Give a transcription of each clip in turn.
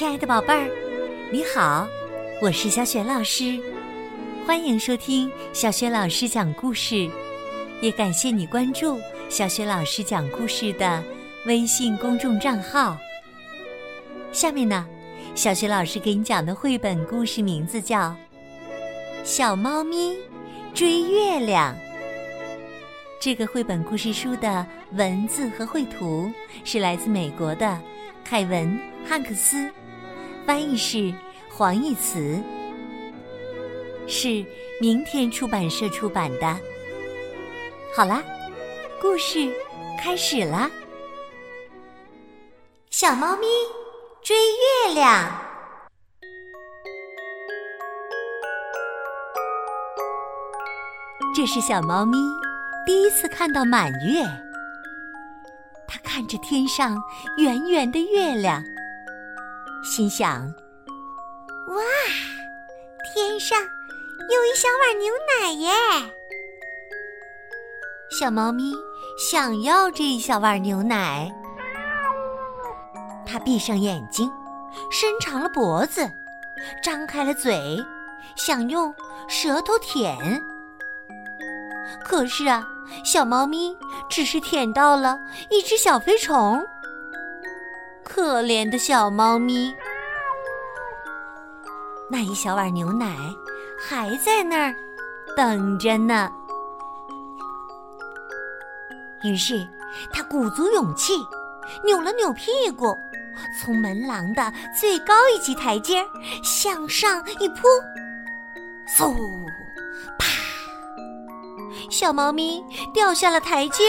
亲爱的宝贝儿，你好，我是小雪老师，欢迎收听小雪老师讲故事，也感谢你关注小雪老师讲故事的微信公众账号。下面呢，小雪老师给你讲的绘本故事名字叫《小猫咪追月亮》。这个绘本故事书的文字和绘图是来自美国的凯文·汉克斯，翻译是黄义慈，是明天出版社出版的。好啦，故事开始啦！小猫咪追月亮，这是小猫咪。第一次看到满月，它看着天上圆圆的月亮，心想：“哇，天上有一小碗牛奶耶！”小猫咪想要这一小碗牛奶，它闭上眼睛，伸长了脖子，张开了嘴，想用舌头舔。可是啊，小猫咪只是舔到了一只小飞虫。可怜的小猫咪，那一小碗牛奶还在那儿等着呢。于是，它鼓足勇气，扭了扭屁股，从门廊的最高一级台阶向上一扑，嗖！啪小猫咪掉下了台阶，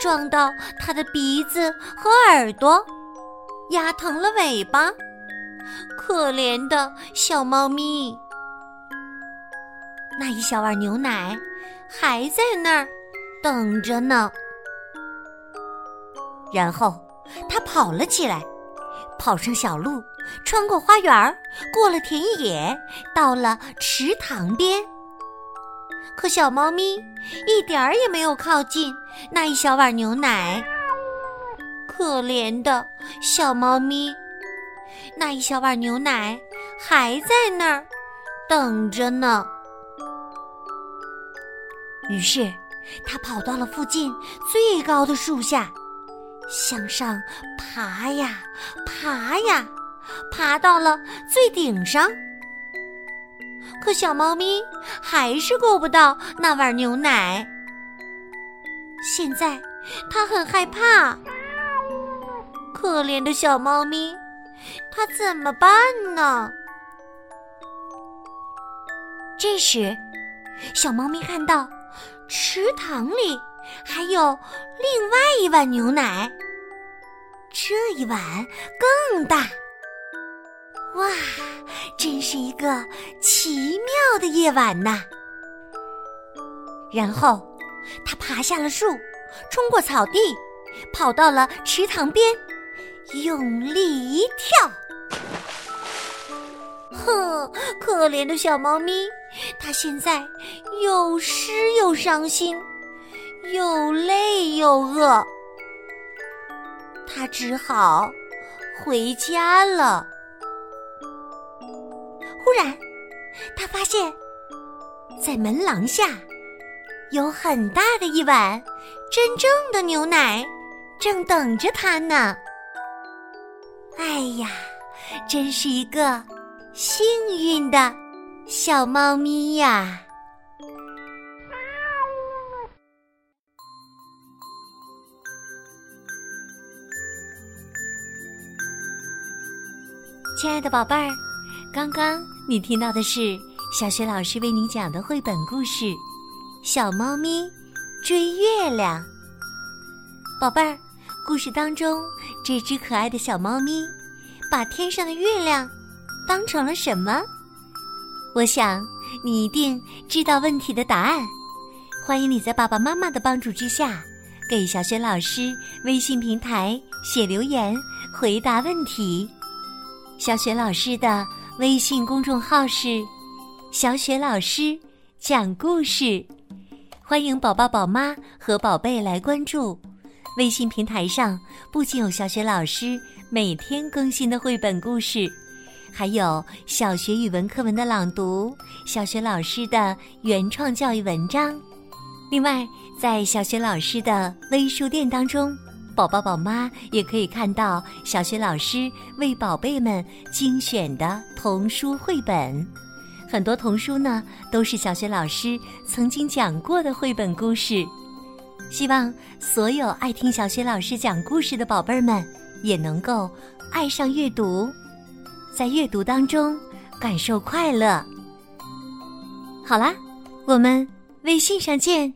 撞到它的鼻子和耳朵，压疼了尾巴。可怜的小猫咪，那一小碗牛奶还在那儿等着呢。然后它跑了起来，跑上小路，穿过花园，过了田野，到了池塘边。可小猫咪一点儿也没有靠近那一小碗牛奶。可怜的小猫咪，那一小碗牛奶还在那儿等着呢。于是，它跑到了附近最高的树下，向上爬呀爬呀，爬到了最顶上。可小猫咪还是够不到那碗牛奶。现在它很害怕。可怜的小猫咪，它怎么办呢？这时，小猫咪看到池塘里还有另外一碗牛奶，这一碗更大。哇，真是一个奇妙的夜晚呐！然后，他爬下了树，冲过草地，跑到了池塘边，用力一跳。哼，可怜的小猫咪，它现在又湿又伤心，又累又饿，它只好回家了。忽然，他发现，在门廊下有很大的一碗真正的牛奶，正等着他呢。哎呀，真是一个幸运的小猫咪呀！亲爱的宝贝儿，刚刚。你听到的是小雪老师为你讲的绘本故事《小猫咪追月亮》。宝贝儿，故事当中这只可爱的小猫咪把天上的月亮当成了什么？我想你一定知道问题的答案。欢迎你在爸爸妈妈的帮助之下，给小雪老师微信平台写留言回答问题。小雪老师的。微信公众号是“小雪老师讲故事”，欢迎宝宝、宝妈和宝贝来关注。微信平台上不仅有小学老师每天更新的绘本故事，还有小学语文课文的朗读，小学老师的原创教育文章。另外，在小学老师的微书店当中，宝宝宝妈也可以看到小学老师为宝贝们精选的童书绘本。很多童书呢，都是小学老师曾经讲过的绘本故事。希望所有爱听小雪老师讲故事的宝贝儿们，也能够爱上阅读，在阅读当中感受快乐。好啦，我们微信上见。